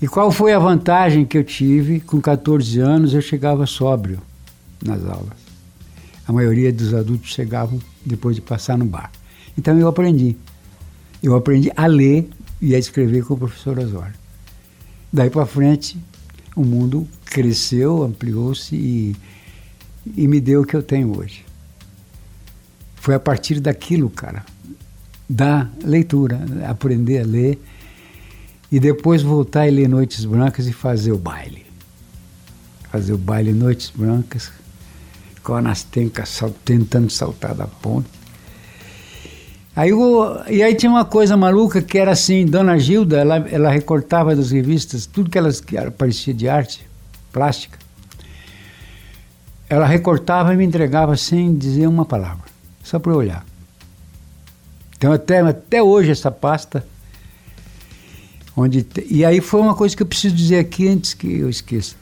E qual foi a vantagem que eu tive? Com 14 anos eu chegava sóbrio nas aulas. A maioria dos adultos chegavam depois de passar no bar. Então eu aprendi. Eu aprendi a ler e a escrever com o professor Osório. Daí para frente, o mundo cresceu, ampliou-se e, e me deu o que eu tenho hoje. Foi a partir daquilo, cara, da leitura, aprender a ler e depois voltar e ler Noites Brancas e fazer o baile. Fazer o baile Noites Brancas, com a Nastenka sal, tentando saltar da ponte. Aí, o- e aí tinha uma coisa maluca que era assim, Dona Gilda, ela, ela recortava das revistas tudo que elas que era- parecia de arte, plástica. Ela recortava e me entregava sem dizer uma palavra, só para eu olhar. Então até, até hoje essa pasta. Onde, te- e aí foi uma coisa que eu preciso dizer aqui antes que eu esqueça.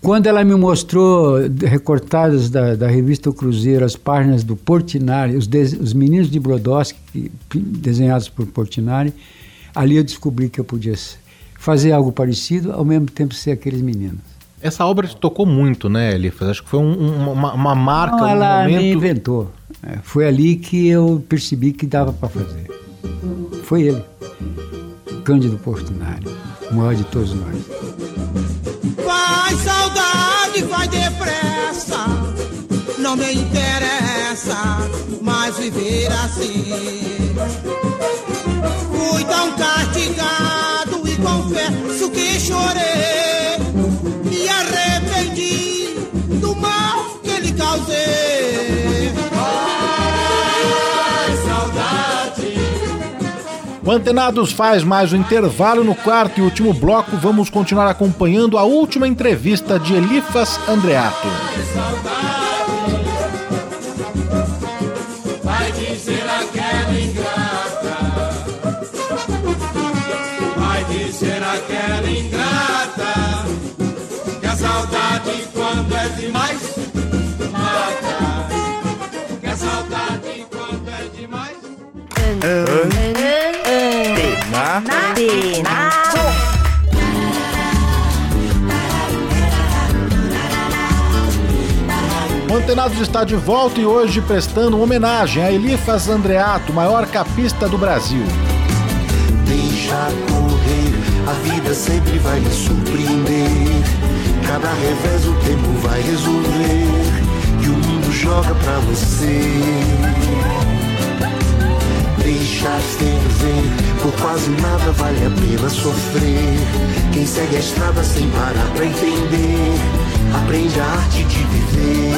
Quando ela me mostrou de- recortadas da, da revista O Cruzeiro as páginas do Portinari, os, des- os meninos de Brodowski, desenhados por Portinari, ali eu descobri que eu podia fazer algo parecido, ao mesmo tempo ser aqueles meninos. Essa obra te tocou muito, né, Elifas? Acho que foi um- um- uma, uma marca, Não, um ela me momento... inventou. É, foi ali que eu percebi que dava para fazer. Foi ele, Cândido Portinari, o maior de todos nós. Vai saudade, vai depressa. Não me interessa mais viver assim. Fui tão castigado e confesso que chorei. Me arrependi do mal que lhe causei. O Antenados faz mais um intervalo no quarto e último bloco. Vamos continuar acompanhando a última entrevista de Elifas Andreato. Aquela ingrata. Que a saudade, quando é demais, mata. Que a saudade, quando é demais. O Antenados está de volta e hoje prestando homenagem a Elifas Andreato, maior capista do Brasil. Deixa correr, a vida sempre vai lhe surpreender. Cada revés o tempo vai resolver e o mundo joga pra você. Deixa ferver, por quase nada vale a pena sofrer. Quem segue a estrada sem parar pra entender, aprende a arte de viver.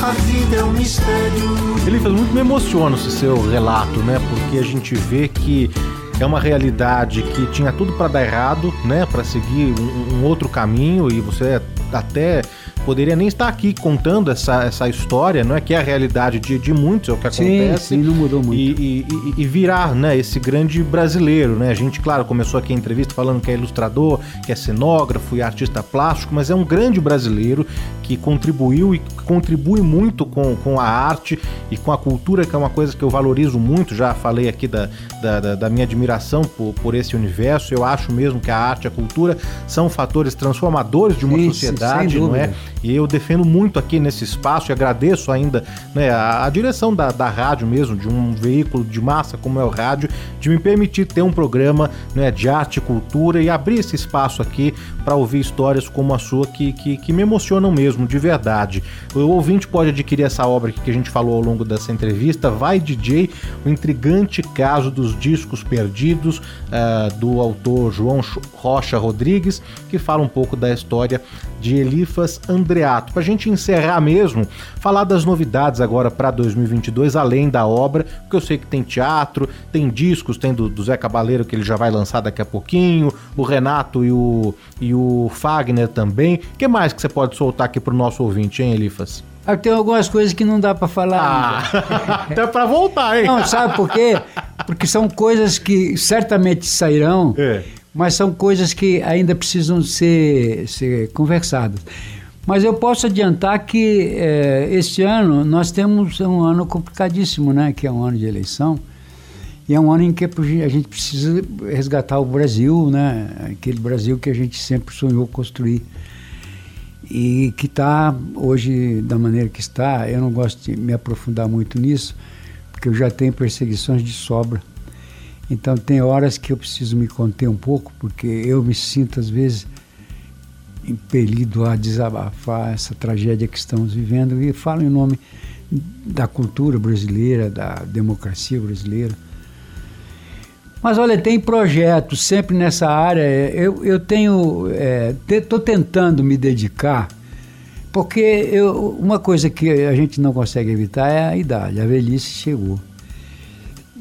A vida é um mistério. Elifas, muito me emociona esse seu relato, né? Porque a gente vê que é uma realidade que tinha tudo para dar errado, né? Para seguir um, um outro caminho e você até poderia nem estar aqui contando essa, essa história, não é que é a realidade de, de muitos, é o que Sim, acontece. sim, não mudou muito. E, e- e- virar, né, esse grande brasileiro, né? A gente, claro, começou aqui a entrevista falando que é ilustrador, que é cenógrafo e artista plástico, mas é um grande brasileiro que contribuiu e contribui muito com, com a arte e com a cultura, que é uma coisa que eu valorizo muito. Já falei aqui da, da, da- da minha admiração por, por esse universo. Eu acho mesmo que a arte e a cultura são fatores transformadores de uma Sim, sociedade, não é? E eu defendo muito aqui nesse espaço e agradeço ainda né, a, a direção da, da rádio mesmo, de um veículo de massa como é o rádio, de me permitir ter um programa né, de arte e cultura e abrir esse espaço aqui para ouvir histórias como a sua que, que, que me emocionam mesmo, de verdade. O ouvinte pode adquirir essa obra que a gente falou ao longo dessa entrevista, Vai DJ, o intrigante caso dos discos perdidos, ah, do autor João Rocha Rodrigues, que fala um pouco da história de Elifas Andreato. Pra gente encerrar mesmo, falar das novidades agora para 2022, além da obra, porque eu sei que tem teatro, tem discos, tem do, do Zé Cabaleiro que ele já vai lançar daqui a pouquinho, o Renato e o, e o Fagner também. O que mais que você pode soltar aqui pro nosso ouvinte, hein, Elifas? Ah, Tem algumas coisas que não dá para falar. Ah, até pra voltar, hein? Não, sabe por quê? Porque são coisas que certamente sairão, É. mas são coisas que ainda precisam ser, ser conversadas. Mas eu posso adiantar que eh, este ano nós temos um ano complicadíssimo, né? Que é um ano de eleição. E é um ano em que a gente precisa resgatar o Brasil, né? Aquele Brasil que a gente sempre sonhou construir. E que está hoje da maneira que está. Eu não gosto de me aprofundar muito nisso, porque eu já tenho perseguições de sobra. Então tem horas que eu preciso me conter um pouco, porque eu me sinto às vezes impelido a desabafar essa tragédia que estamos vivendo e falo em nome da cultura brasileira, da democracia brasileira. Mas olha, tem projetos sempre nessa área. Eu, eu tenho, estou tentando me dedicar, porque eu, uma coisa que a gente não consegue evitar é a idade, a velhice chegou.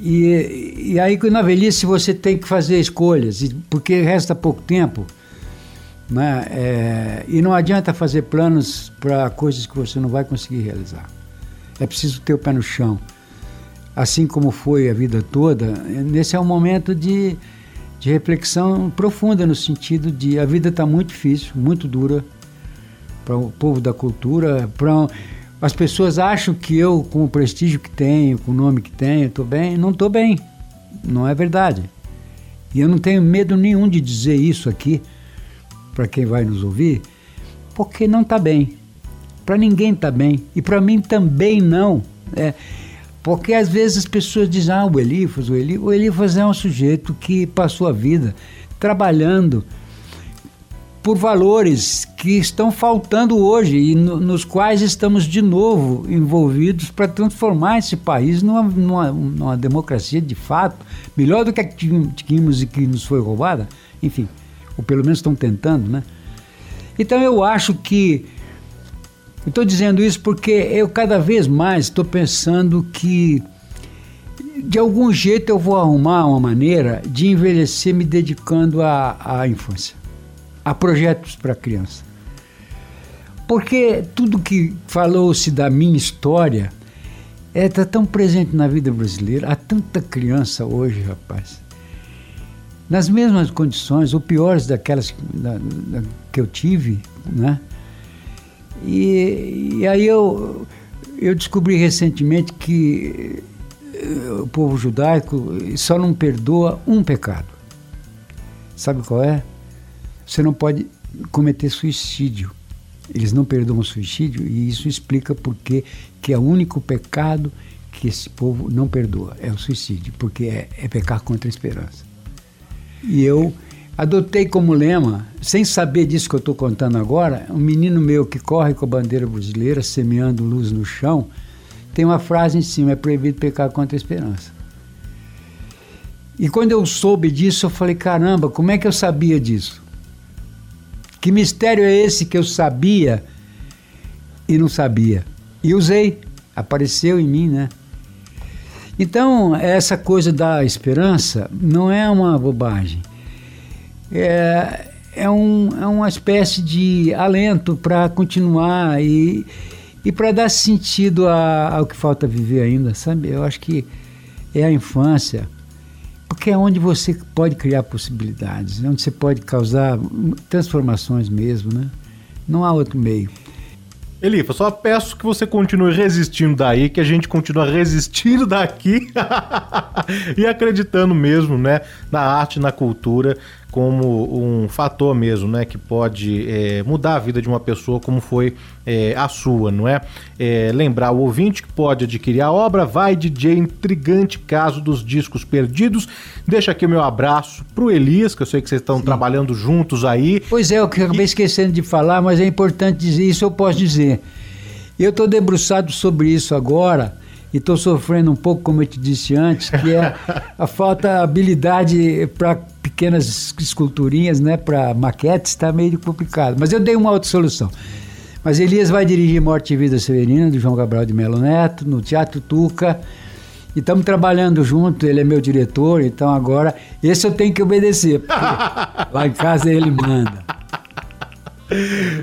E, e aí na velhice você tem que fazer escolhas, porque resta pouco tempo. Né? É, e não adianta fazer planos para coisas que você não vai conseguir realizar. É preciso ter o pé no chão. Assim como foi a vida toda, nesse é um momento de, de reflexão profunda, no sentido de a vida está muito difícil, muito dura para o povo da cultura. Pra, as pessoas acham que eu, com o prestígio que tenho, com o nome que tenho, estou bem. Não estou bem. Não é verdade. E eu não tenho medo nenhum de dizer isso aqui para quem vai nos ouvir, porque não está bem. Para ninguém está bem. E para mim também não. É, porque às vezes as pessoas dizem, ah, o Elifas, o Elifas, o Elifas é um sujeito que passou a vida trabalhando por valores que estão faltando hoje e no- nos quais estamos de novo envolvidos para transformar esse país numa, numa, numa democracia de fato, melhor do que a que tínhamos e que nos foi roubada, enfim, ou pelo menos estão tentando, né? Então eu acho que Estou dizendo isso porque eu cada vez mais estou pensando que de algum jeito eu vou arrumar uma maneira de envelhecer me dedicando à, à infância, a projetos para criança. Porque tudo que falou-se da minha história está tão presente na vida brasileira. Há tanta criança hoje, rapaz. Nas mesmas condições, ou piores daquelas da- da- que eu tive, né? E, e aí eu, eu descobri recentemente que eh, o povo judaico só não perdoa um pecado. Sabe qual é? Você não pode cometer suicídio. Eles não perdoam suicídio e isso explica por que que é o único pecado que esse povo não perdoa, é o suicídio, porque é, é pecar contra a esperança. E eu adotei como lema, sem saber disso que eu estou contando agora, um menino meu que corre com a bandeira brasileira, semeando luz no chão, tem uma frase em cima: é proibido pecar contra a esperança. E quando eu soube disso, eu falei: caramba, como é que eu sabia disso? Que mistério é esse que eu sabia e não sabia? E usei, apareceu em mim, né? Então, essa coisa da esperança não é uma bobagem. É, é, um, é uma espécie de alento para continuar e, e para dar sentido a- ao que falta viver ainda, sabe? Eu acho que é a infância, porque é onde você pode criar possibilidades, é onde você pode causar transformações mesmo, né? Não há outro meio. Elifa, só peço que você continue resistindo daí, que a gente continua resistindo daqui e acreditando mesmo, né, na arte, na cultura, como um fator mesmo, né, que pode é, mudar a vida de uma pessoa como foi é, a sua, não é? É, Lembrar o ouvinte que pode adquirir a obra Vai DJ Intrigante Caso dos Discos Perdidos. Deixa aqui o meu abraço pro Elias, que eu sei que vocês estão trabalhando juntos aí. Pois é, eu que acabei esquecendo de falar, mas é importante dizer isso, eu posso dizer. Eu estou debruçado sobre isso agora e estou sofrendo um pouco, como eu te disse antes, que é a falta de habilidade para pequenas esculturinhas, né, para maquetes, está meio complicado. Mas eu dei uma outra solução. Mas Elias vai dirigir Morte e Vida Severina, do João Gabriel de Melo Neto, no Teatro Tuca. E estamos trabalhando junto, ele é meu diretor, então agora esse eu tenho que obedecer. porque Lá em casa ele manda.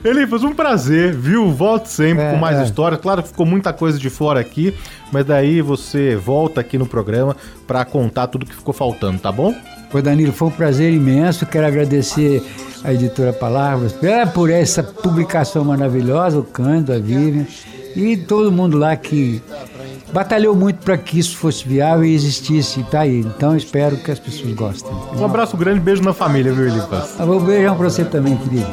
Elifas, um prazer, viu? Volte sempre É, com mais é. histórias. Claro que ficou muita coisa de fora aqui, mas daí você volta aqui no programa pra contar tudo que ficou faltando, tá bom? Pô, Danilo, foi um prazer imenso. Quero agradecer a editora Palavras é, por essa publicação maravilhosa, o Cândido, a Vivian, e todo mundo lá que batalhou muito para que isso fosse viável e existisse. Tá aí. Então espero que as pessoas gostem. Um abraço grande, beijo na família, viu, Elifas? Um beijão para você também, querido.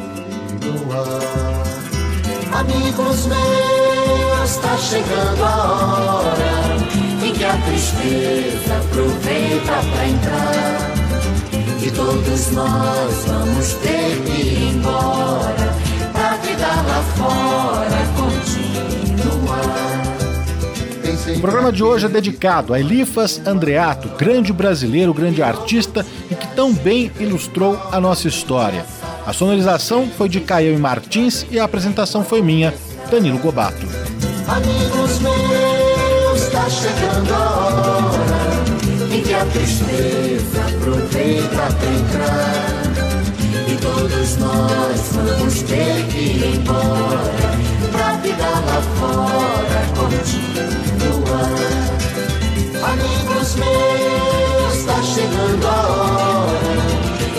Amigos meus, tá chegando a hora em que a tristeza aproveita pra entrar. E todos nós vamos ter que ir embora pra vida lá fora continuar. O programa de hoje é dedicado a Elifas Andreato, grande brasileiro, grande artista e que tão bem ilustrou a nossa história. A sonorização foi de Caio Martins e a apresentação foi minha, Danilo Gobato. Amigos meus, tá chegando a hora que a tristeza aproveita pra entrar. E todos nós vamos ter que ir embora pra vida lá fora continuar. Amigos meus, tá chegando a hora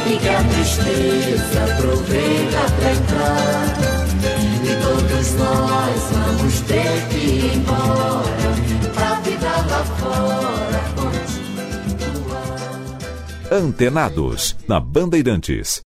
em que a tristeza aproveita pra entrar. E todos nós vamos ter que ir embora pra vida lá fora. Antenados, na Bandeirantes.